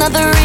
Seja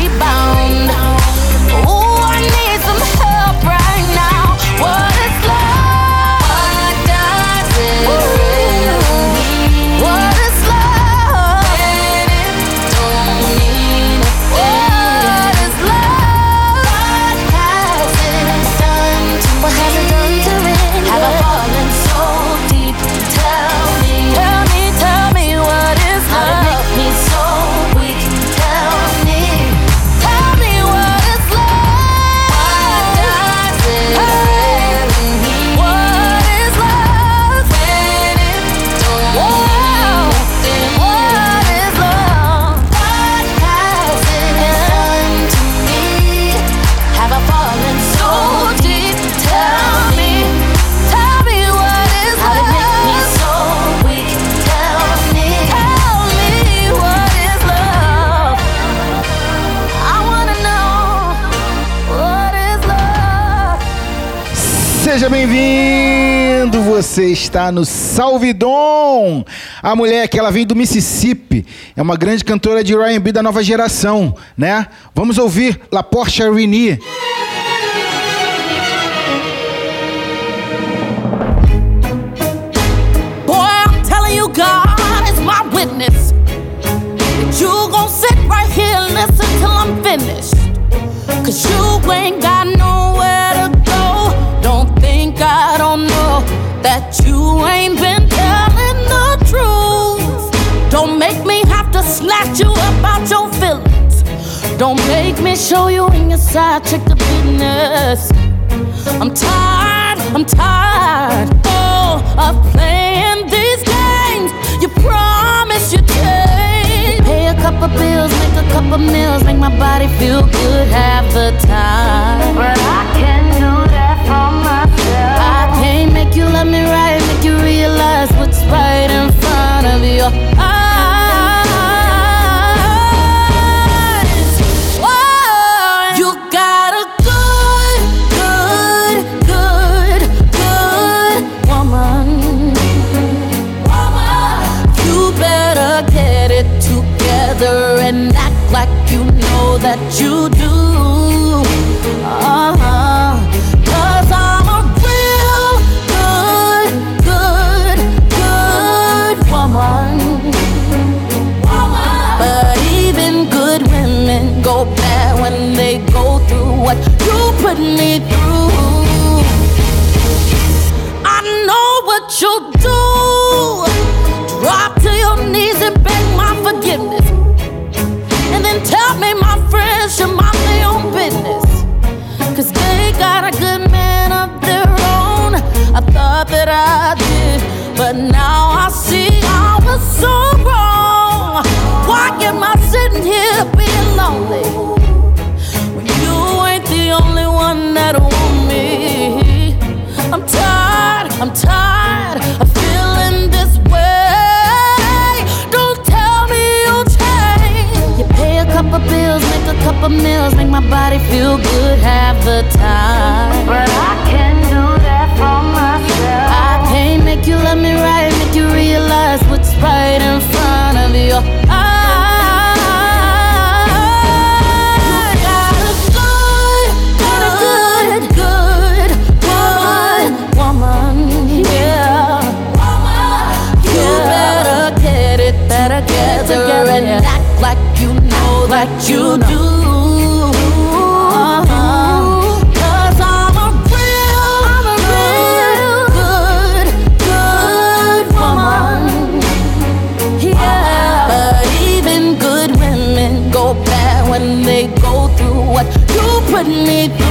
Você está no Salvidon! A mulher que ela vem do Mississippi, é uma grande cantora de R&B da nova geração, né? Vamos ouvir La Porsche Rini. You gon' sit right here and listen till I'm finished. Cause you ain't got Don't make me show you in your side check the business. I'm tired, I'm tired oh, of playing these games. You promise you change. Pay a couple bills, make a couple meals, make my body feel good half the time. But I that you do. Uh-huh. Cause I'm a real good, good, good woman. woman. But even good women go bad when they go through what you put me through. feel good half the time. But I can't do that for myself. I can't make you love me right, make you realize what's right in front of your eyes. better get together and act like you know that you, you know. do. put me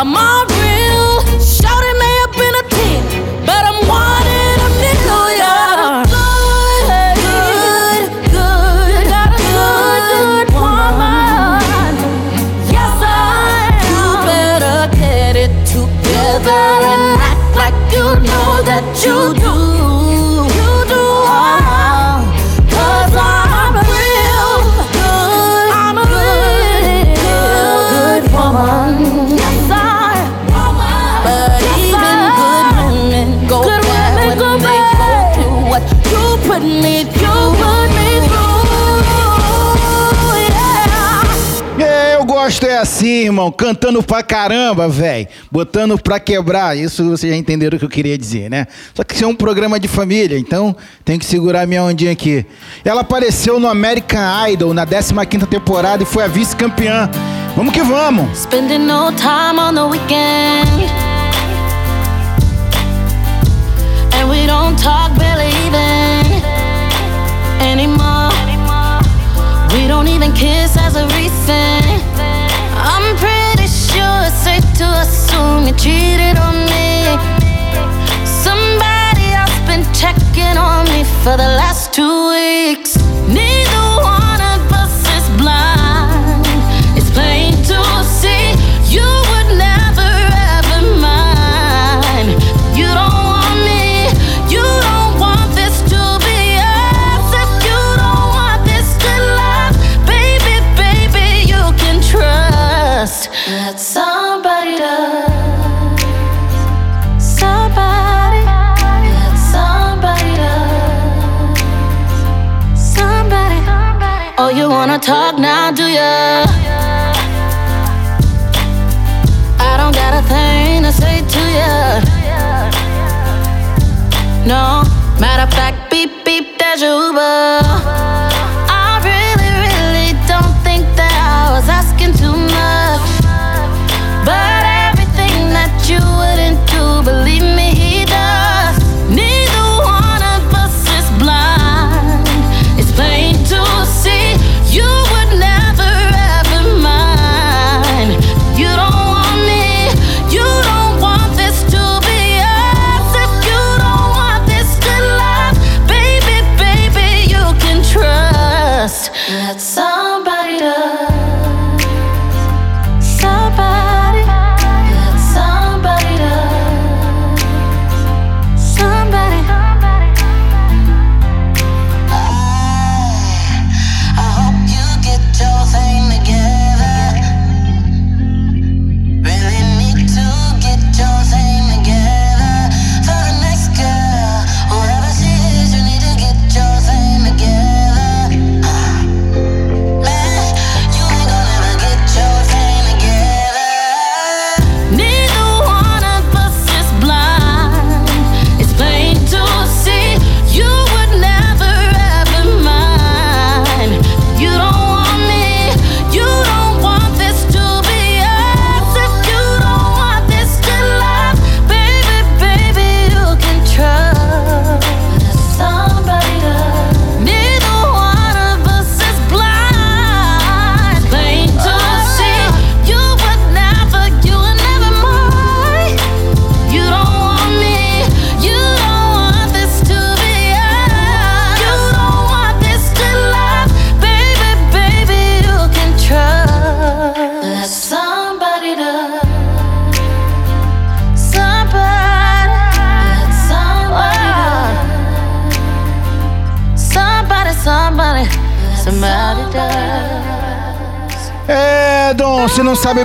I'm on. sim, irmão, cantando pra caramba, velho. Botando pra quebrar. Isso vocês já entenderam o que eu queria dizer, né? Só que isso é um programa de família, então tem que segurar minha ondinha aqui. Ela apareceu no American Idol na 15ª temporada e foi a vice-campeã. Vamos que vamos. Spending no time on the weekend. And we don't talk barely even anymore. We don't even kiss as a recent to assume you cheated on me. Somebody else been checking on me for the last two weeks. Hallelujah. I don't got a thing to say to ya. No, matter of fact.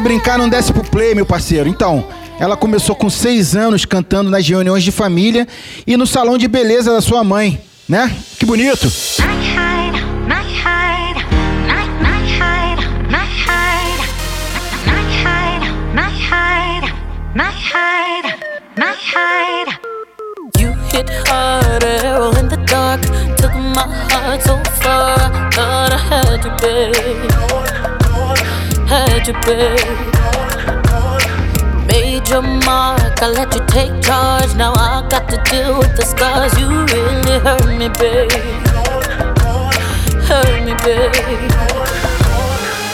Brincar, não desce pro play, meu parceiro. Então, ela começou com seis anos cantando nas reuniões de família e no salão de beleza da sua mãe, né? Que bonito! Took my heart so far. Thought I had you, babe. Had you, babe. Made your mark, I let you take charge. Now I got to deal with the scars. You really hurt me, babe. Hurt me, babe.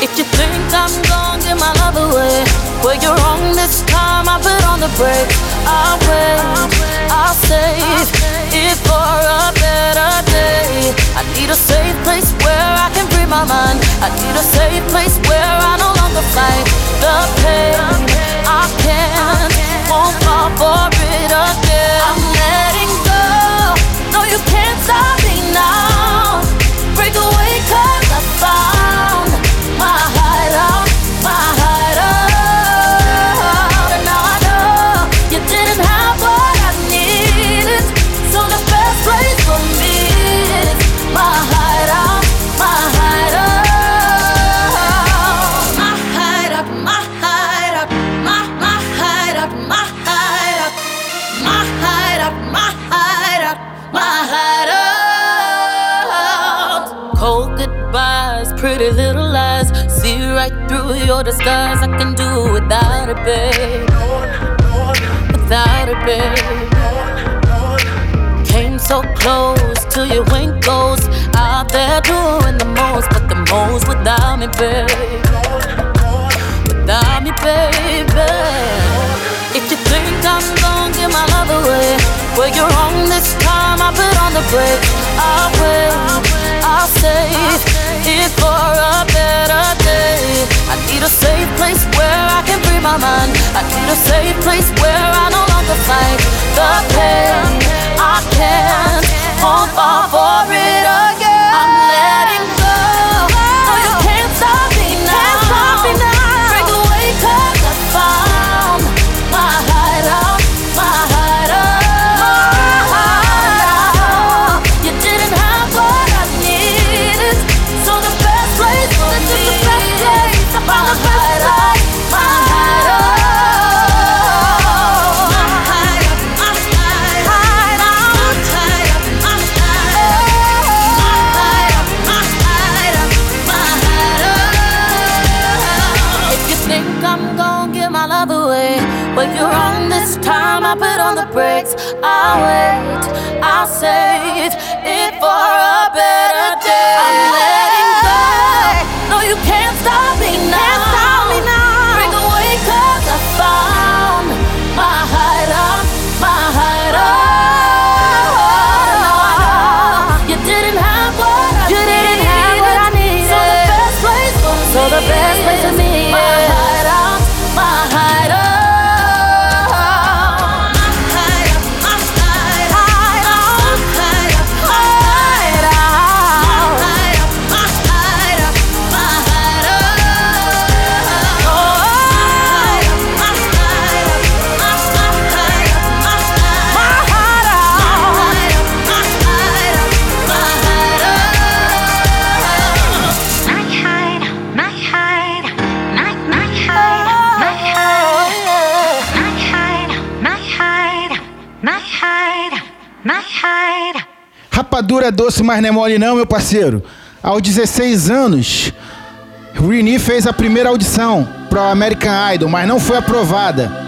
If you think I'm gonna give my love away, well, you're wrong this time. I put on the brakes. I'll wait, I'll save it for a better day. I need a safe place where I can free my mind. I need a safe place where I no longer fight the pain. I can't, won't fall for it again. I'm letting go. No, you can't stop me now. Through your disguise. I can do without it, babe. Without it, babe. Came so close to your winkles. Out there doing the most, but the most without me, babe. Without me, baby. If you think I'm gonna give my love away, well, you're wrong this time. I put on the brakes. I'll wait, I'll save it for a better day. I need a safe place where I can free my mind. I need a safe place where I no longer fight the pain. I can't fall for it again. I'm letting Rapadura é doce, mas não é mole não, meu parceiro. Aos 16 anos, Rini fez a primeira audição para o American Idol, mas não foi aprovada.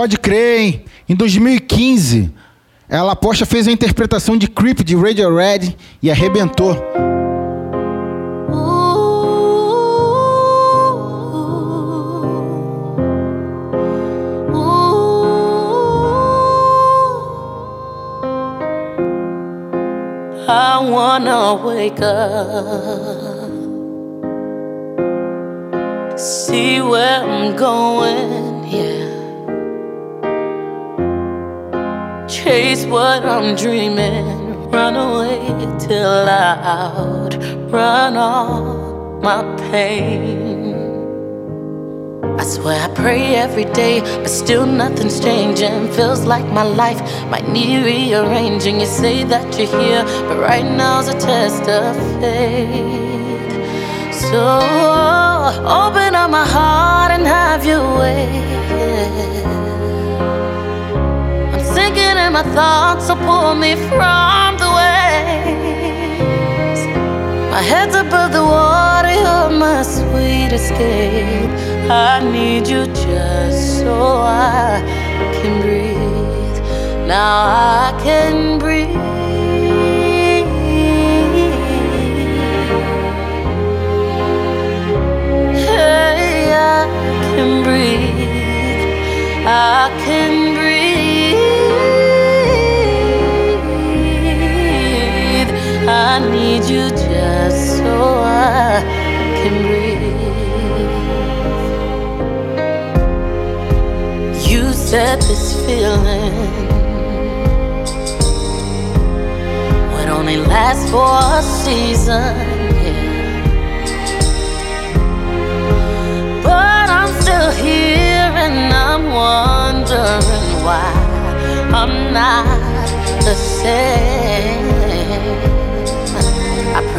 Pode crer, hein? Em 2015, ela Poxa fez a interpretação de Creep de Radiohead e arrebentou. I wanna wake up, see where I'm going, yeah. Chase what I'm dreaming, run away till I outrun all my pain. I swear I pray every day, but still nothing's changing. Feels like my life might need rearranging. You say that you're here, but right now's a test of faith. So open up my heart and have your way. My thoughts, so pull me from the waves. My head's above the water, you're my sweet escape. I need you just so I can breathe. Now I can breathe. I can breathe. I can breathe. Need you just so I can breathe. You said this feeling would only last for a season. Yeah. But I'm still here and I'm wondering why I'm not the same.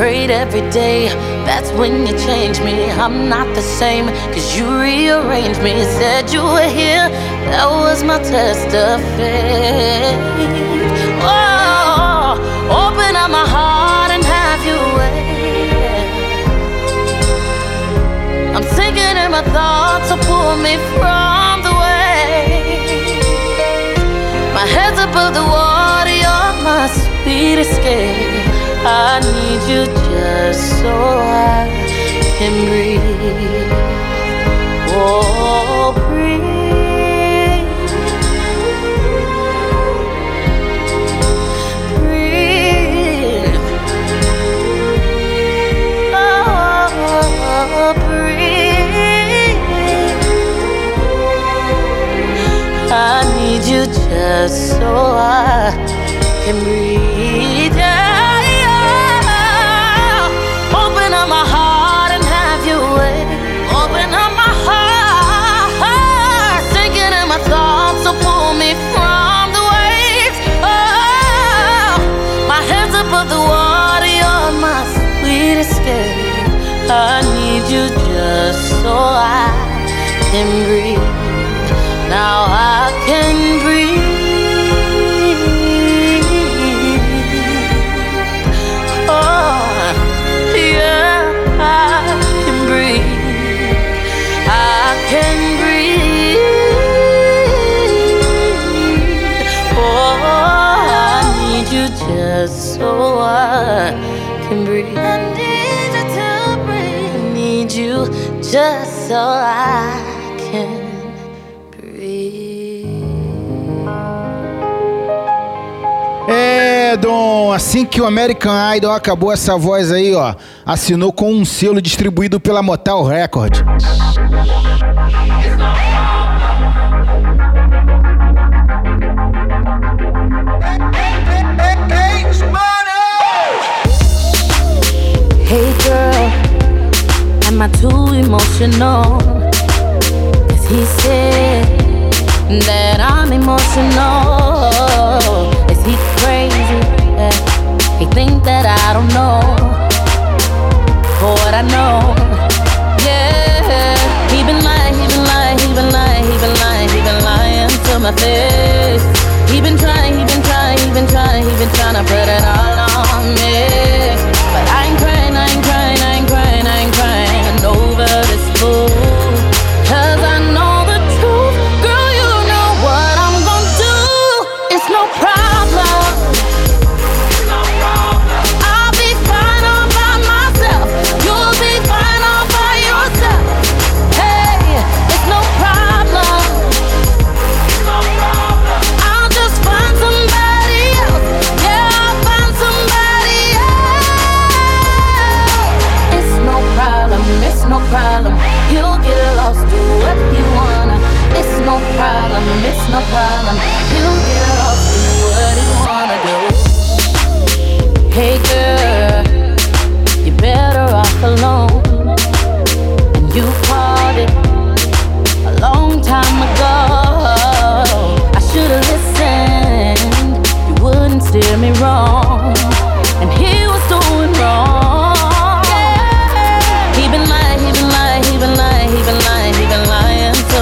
Prayed every day, that's when you changed me. I'm not the same, cause you rearranged me. Said you were here, that was my test of faith. Oh, open up my heart and have your way. I'm sinking in my thoughts, so pull me from the waves. My head's above the water, you're my sweet escape. I need you just so I can breathe. Oh, breathe. Breathe. Oh, breathe. I need you just so I can breathe. Can breathe. Now I can breathe. Oh, yeah, I can breathe. I can breathe. Oh, I need you just so I can breathe. I need you to breathe. I need you just so I assim que o American Idol acabou essa voz aí, ó, assinou com um selo distribuído pela Motal Record. Hey girl, am I too emotional? Cause he said that I'm emotional. That I don't know. For what I know, yeah. He been lying, he been lying, he been lying, he been lying, he been lying to my face. He been trying, he been trying, he been trying, he been trying to put it all on me.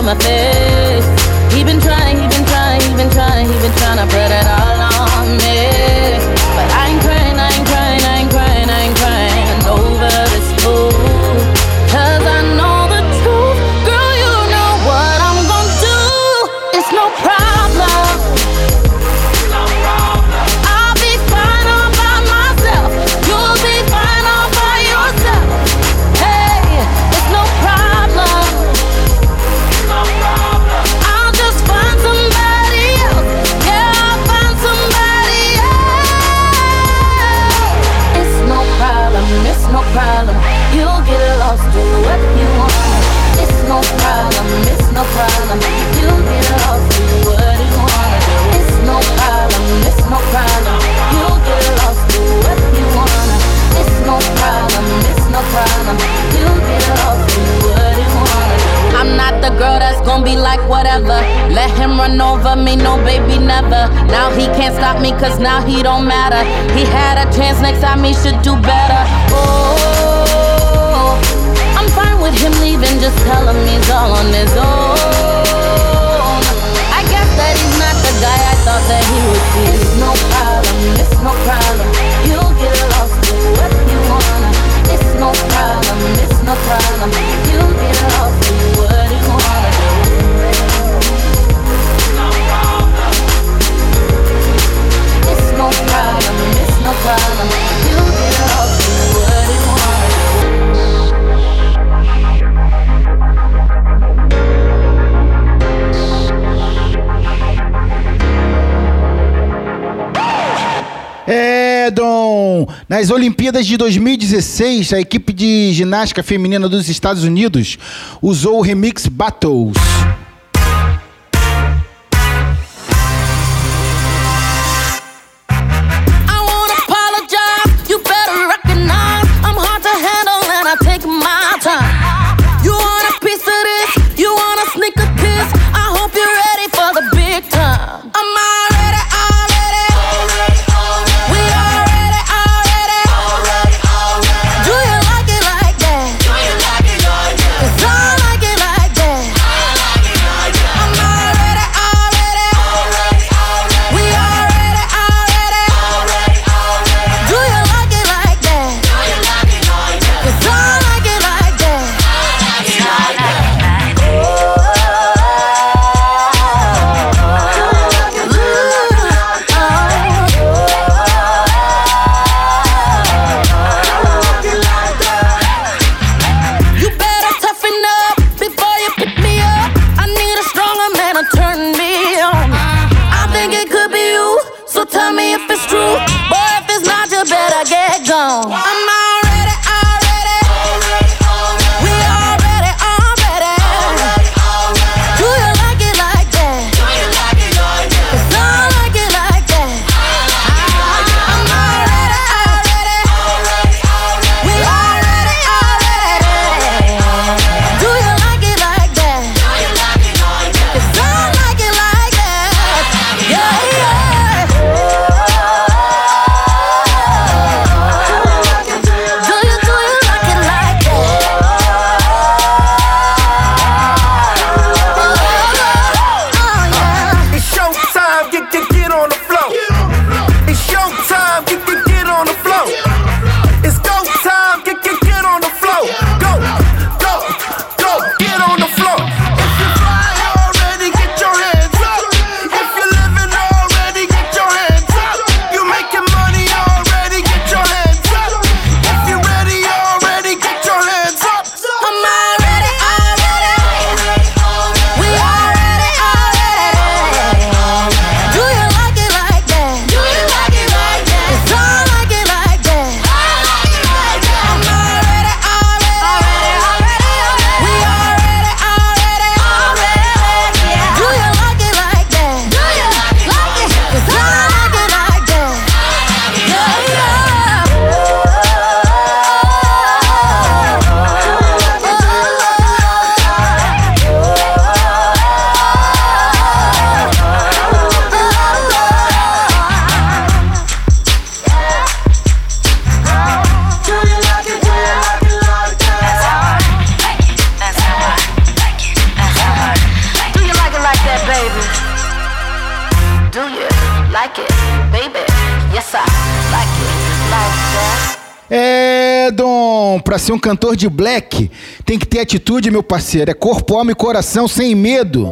¡Mate! Nas Olimpíadas de 2016, a equipe de ginástica feminina dos Estados Unidos usou o remix Battles. Pra ser um cantor de black, tem que ter atitude, meu parceiro. É corpo, alma e coração sem medo.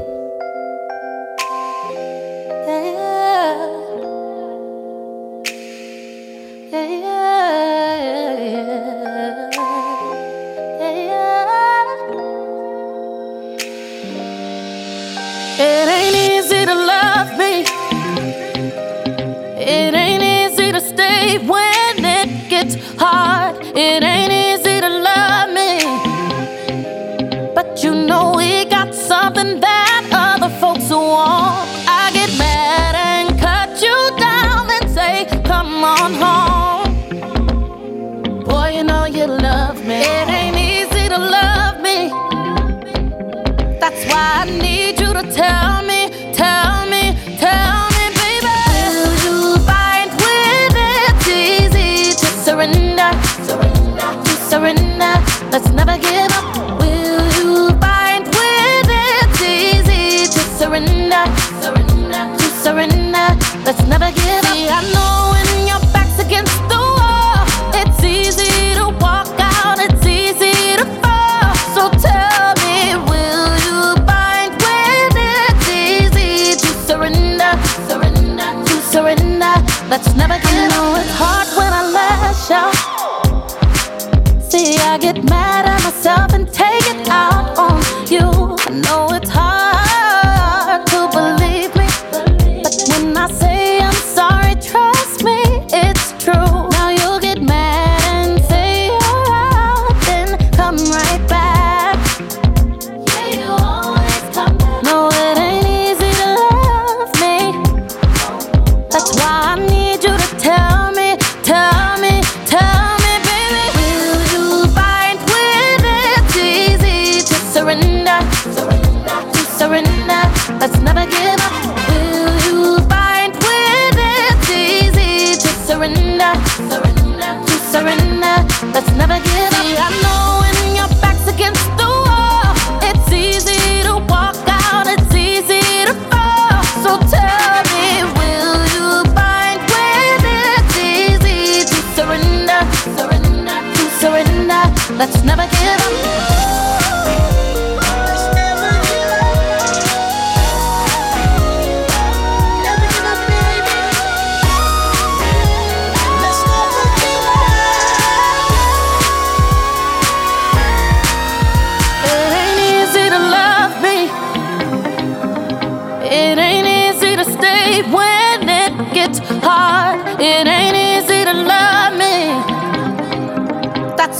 Let's never give up. Will you find when it's easy to surrender? Surrender, to surrender. Let's never give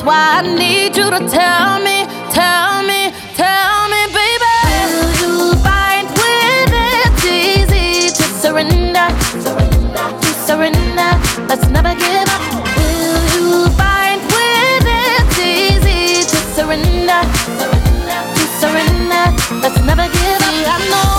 why I need you to tell me, tell me, tell me, baby. Will you find when it's easy to surrender? Surrender, to surrender. Let's never give up. Will you find when it's easy to surrender? Surrender, to surrender. Let's never give up. See, I know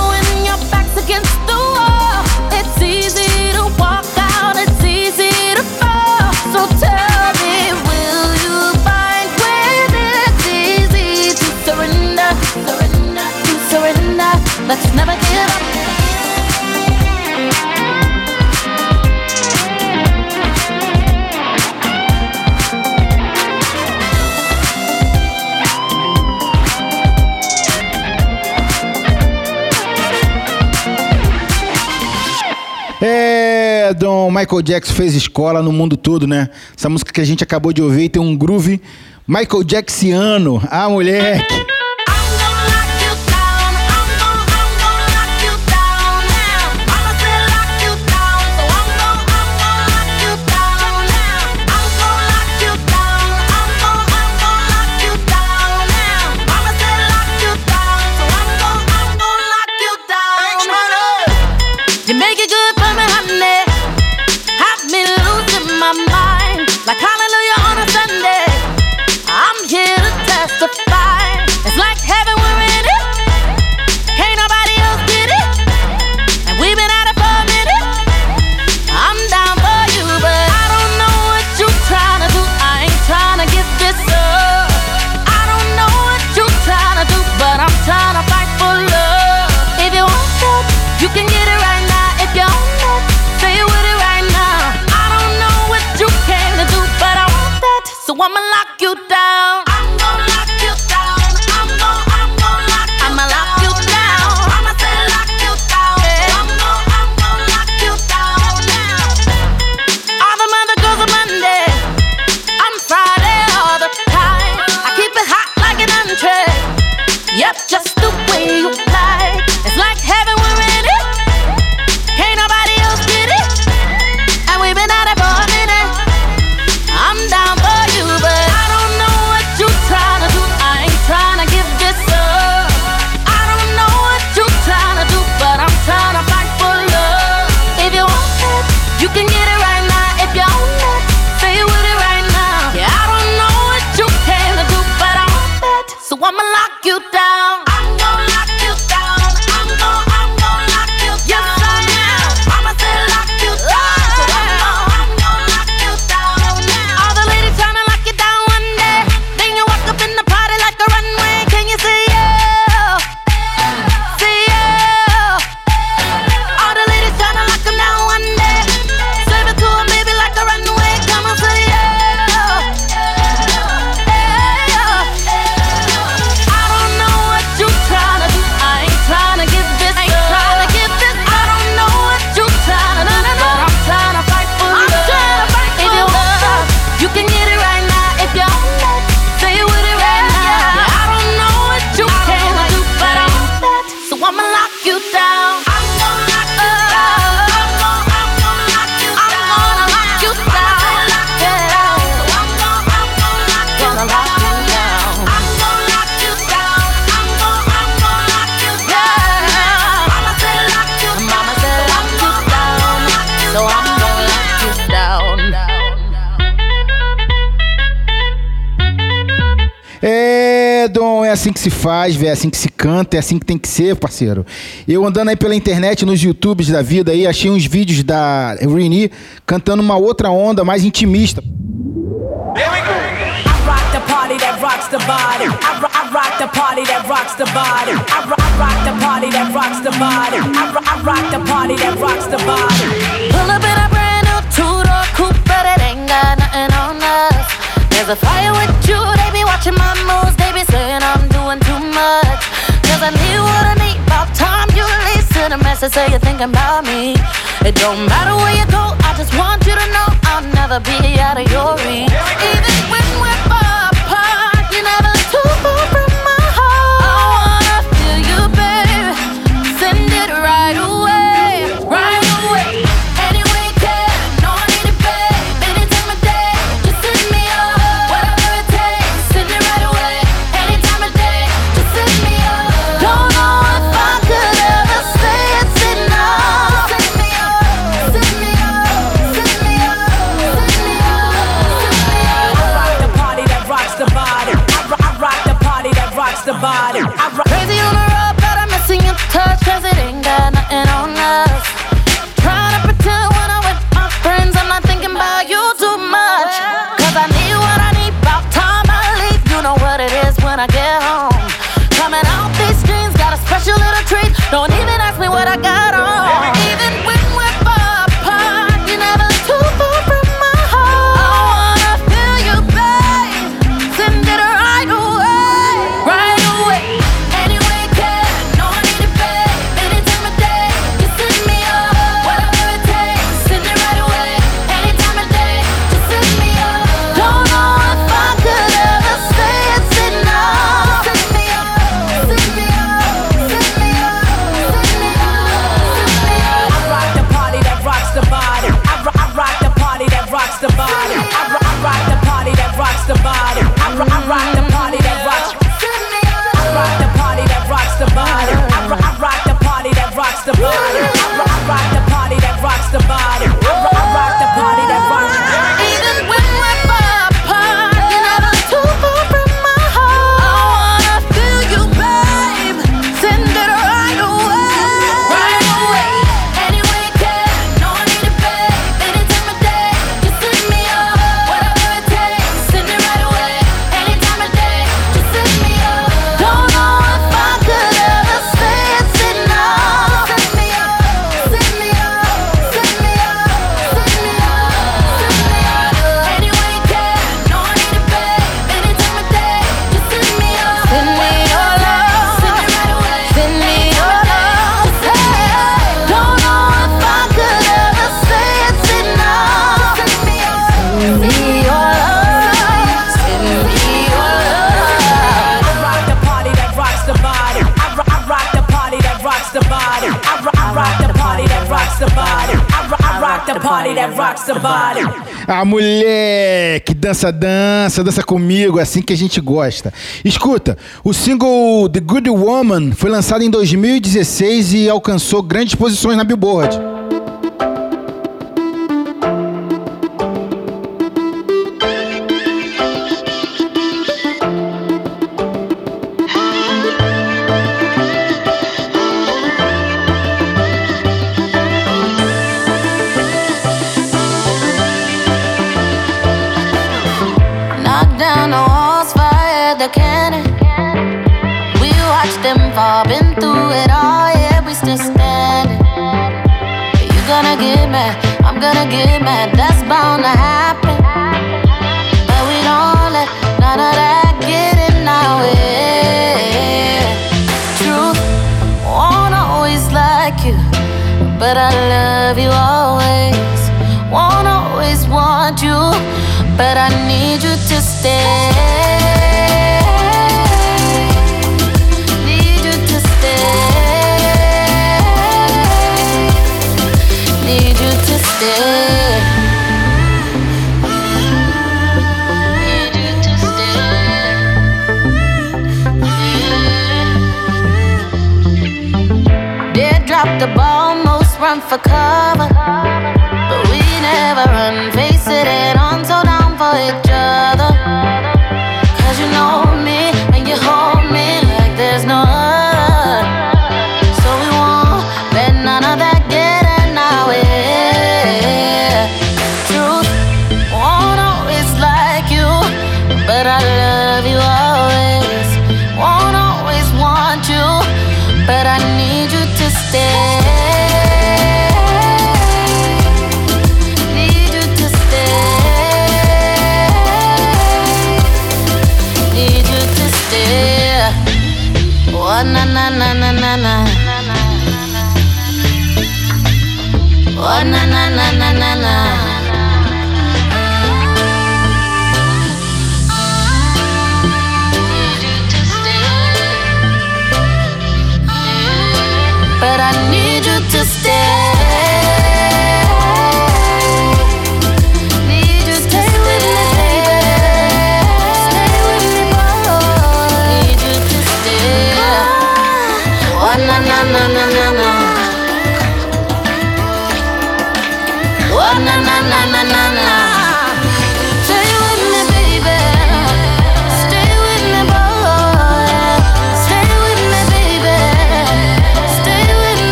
É, Dom, Michael Jackson fez escola no mundo todo, né? Essa música que a gente acabou de ouvir tem um groove Michael Jacksoniano. Ah, moleque! Make it good for me, honey. Have me losing my mind, like. I'm faz. É assim que se canta, é assim que tem que ser, parceiro. Eu andando aí pela internet, nos YouTubes da vida aí, achei uns vídeos da Rini cantando uma outra onda mais intimista. Here we go. There's a fire with to say you're thinking about me. It don't matter where you go, I just want you to know I'll never be out of your reach. Even dança, dança, dança comigo, É assim que a gente gosta. Escuta, o single The Good Woman foi lançado em 2016 e alcançou grandes posições na Billboard.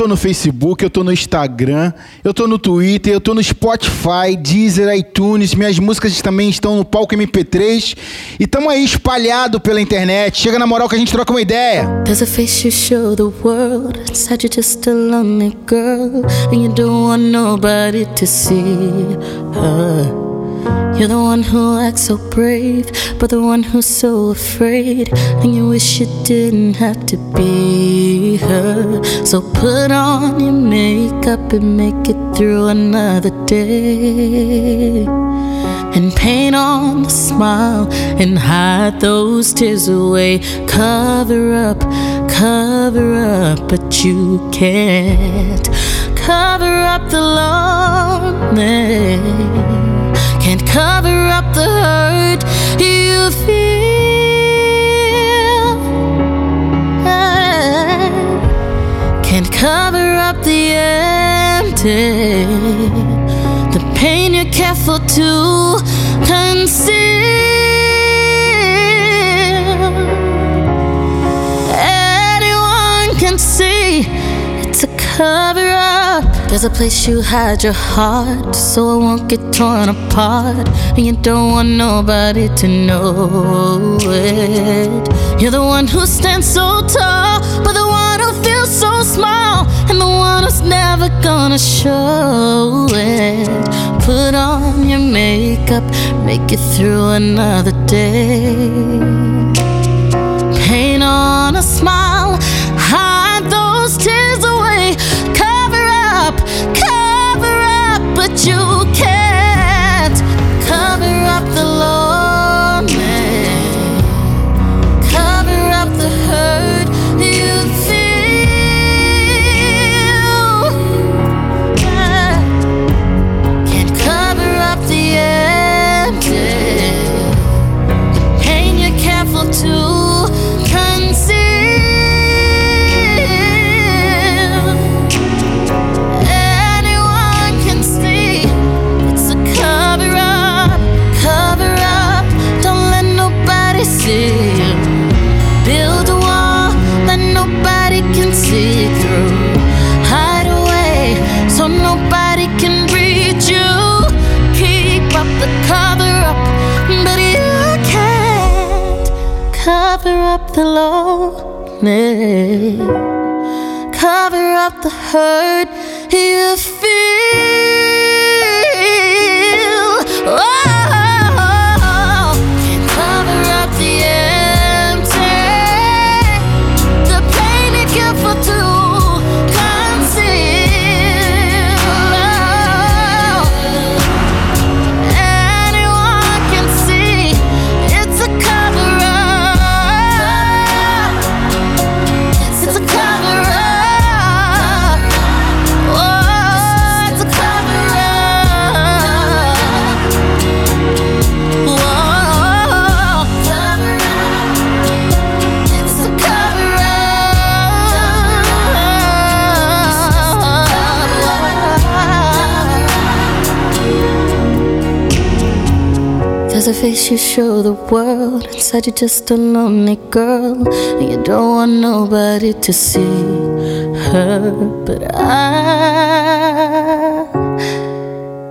Tô no Facebook, eu tô no Instagram, eu tô no Twitter, eu tô no Spotify, Deezer, iTunes, minhas músicas também estão no palco MP3 e tamo aí espalhado pela internet. Chega na moral que a gente troca uma ideia. There's a face you show the world. Inside you're just a lonely girl. And you don't want nobody to see her. You're the one who acts so brave, but the one who's so afraid. And you wish you didn't have to be her. So put on your makeup and make it through another day. And paint on the smile and hide those tears away. Cover up, cover up, but you can't cover up the lonely. Can't cover up the hurt you feel. Can't cover up the empty. The pain you're careful to conceal. Anyone can see it's a cover up. There's a place you hide your heart so it won't get torn apart. And you don't want nobody to know it. You're the one who stands so tall, but the one who feels so small. And the one who's never gonna show it. Put on your makeup, make it through another day. Paint on a smile, you can't the lonely. Cover up the hurt you A face you show the world. Inside you're just a lonely girl. And you don't want nobody to see her. But I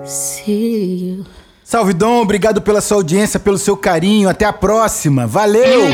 see you. Salve Dom, obrigado pela sua audiência, pelo seu carinho. Até a próxima. Valeu!